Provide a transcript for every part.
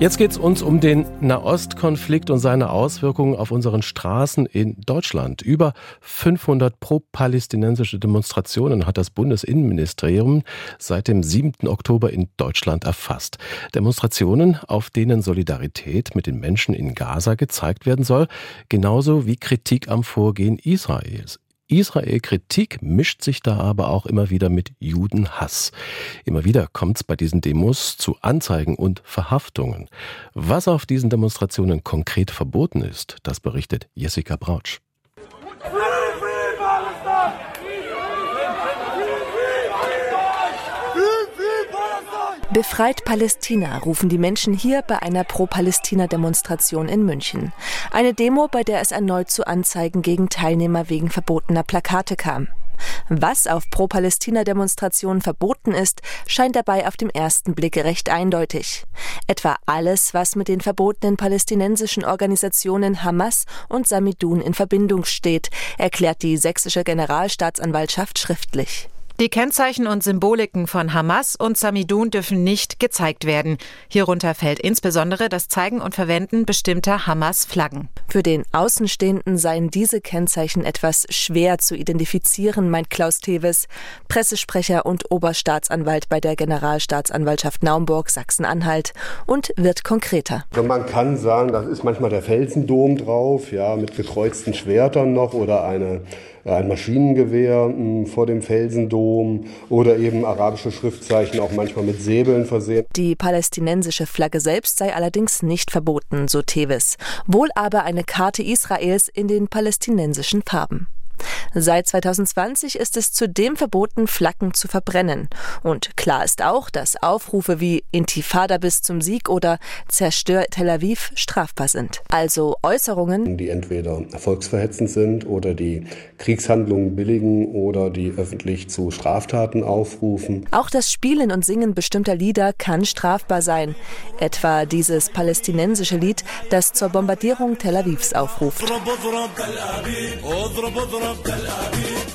Jetzt geht es uns um den Nahostkonflikt und seine Auswirkungen auf unseren Straßen in Deutschland. Über 500 pro-palästinensische Demonstrationen hat das Bundesinnenministerium seit dem 7. Oktober in Deutschland erfasst. Demonstrationen, auf denen Solidarität mit den Menschen in Gaza gezeigt werden soll, genauso wie Kritik am Vorgehen Israels. Israel-Kritik mischt sich da aber auch immer wieder mit Judenhass. Immer wieder kommt es bei diesen Demos zu Anzeigen und Verhaftungen. Was auf diesen Demonstrationen konkret verboten ist, das berichtet Jessica Brautsch. Befreit Palästina rufen die Menschen hier bei einer Pro-Palästina-Demonstration in München. Eine Demo, bei der es erneut zu Anzeigen gegen Teilnehmer wegen verbotener Plakate kam. Was auf Pro-Palästina-Demonstrationen verboten ist, scheint dabei auf den ersten Blick recht eindeutig. Etwa alles, was mit den verbotenen palästinensischen Organisationen Hamas und Samidun in Verbindung steht, erklärt die sächsische Generalstaatsanwaltschaft schriftlich. Die Kennzeichen und Symboliken von Hamas und Samidun dürfen nicht gezeigt werden. Hierunter fällt insbesondere das Zeigen und Verwenden bestimmter Hamas-Flaggen. Für den Außenstehenden seien diese Kennzeichen etwas schwer zu identifizieren, meint Klaus Teves, Pressesprecher und Oberstaatsanwalt bei der Generalstaatsanwaltschaft Naumburg, Sachsen-Anhalt, und wird konkreter. Man kann sagen, das ist manchmal der Felsendom drauf, ja, mit gekreuzten Schwertern noch oder eine ein Maschinengewehr hm, vor dem Felsendom oder eben arabische Schriftzeichen auch manchmal mit Säbeln versehen. Die palästinensische Flagge selbst sei allerdings nicht verboten, so Tevis, wohl aber eine Karte Israels in den palästinensischen Farben. Seit 2020 ist es zudem verboten, Flaggen zu verbrennen. Und klar ist auch, dass Aufrufe wie Intifada bis zum Sieg oder Zerstör Tel Aviv strafbar sind. Also Äußerungen, die entweder volksverhetzend sind oder die Kriegshandlungen billigen oder die öffentlich zu Straftaten aufrufen. Auch das Spielen und Singen bestimmter Lieder kann strafbar sein. Etwa dieses palästinensische Lied, das zur Bombardierung Tel Avivs aufruft.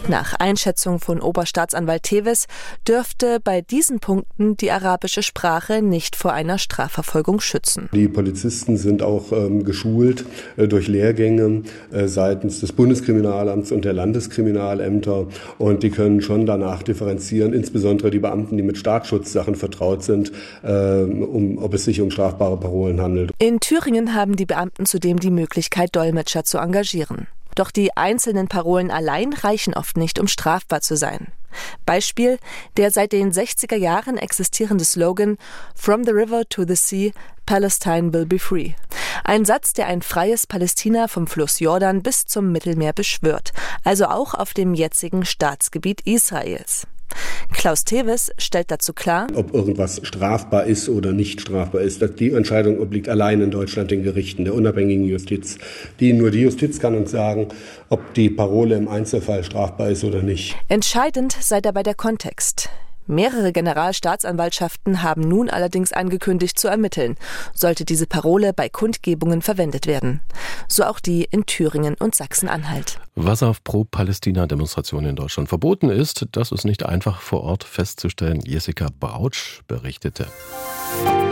Nach Einschätzung von Oberstaatsanwalt Teves dürfte bei diesen Punkten die arabische Sprache nicht vor einer Strafverfolgung schützen. Die Polizisten sind auch ähm, geschult äh, durch Lehrgänge äh, seitens des Bundeskriminalamts und der Landeskriminalämter und die können schon danach differenzieren, insbesondere die Beamten, die mit Staatsschutzsachen vertraut sind, äh, um, ob es sich um strafbare Parolen handelt. In Thüringen haben die Beamten zudem die Möglichkeit, Dolmetscher zu engagieren. Doch die einzelnen Parolen allein reichen oft nicht, um strafbar zu sein. Beispiel der seit den 60er Jahren existierende Slogan From the River to the Sea, Palestine will be free. Ein Satz, der ein freies Palästina vom Fluss Jordan bis zum Mittelmeer beschwört, also auch auf dem jetzigen Staatsgebiet Israels. Klaus Teves stellt dazu klar, ob irgendwas strafbar ist oder nicht strafbar ist. Die Entscheidung obliegt allein in Deutschland den Gerichten der unabhängigen Justiz. Die nur die Justiz kann uns sagen, ob die Parole im Einzelfall strafbar ist oder nicht. Entscheidend sei dabei der Kontext. Mehrere Generalstaatsanwaltschaften haben nun allerdings angekündigt zu ermitteln, sollte diese Parole bei Kundgebungen verwendet werden. So auch die in Thüringen und Sachsen-Anhalt. Was auf Pro-Palästina-Demonstrationen in Deutschland verboten ist, das ist nicht einfach vor Ort festzustellen. Jessica Brautsch berichtete. Musik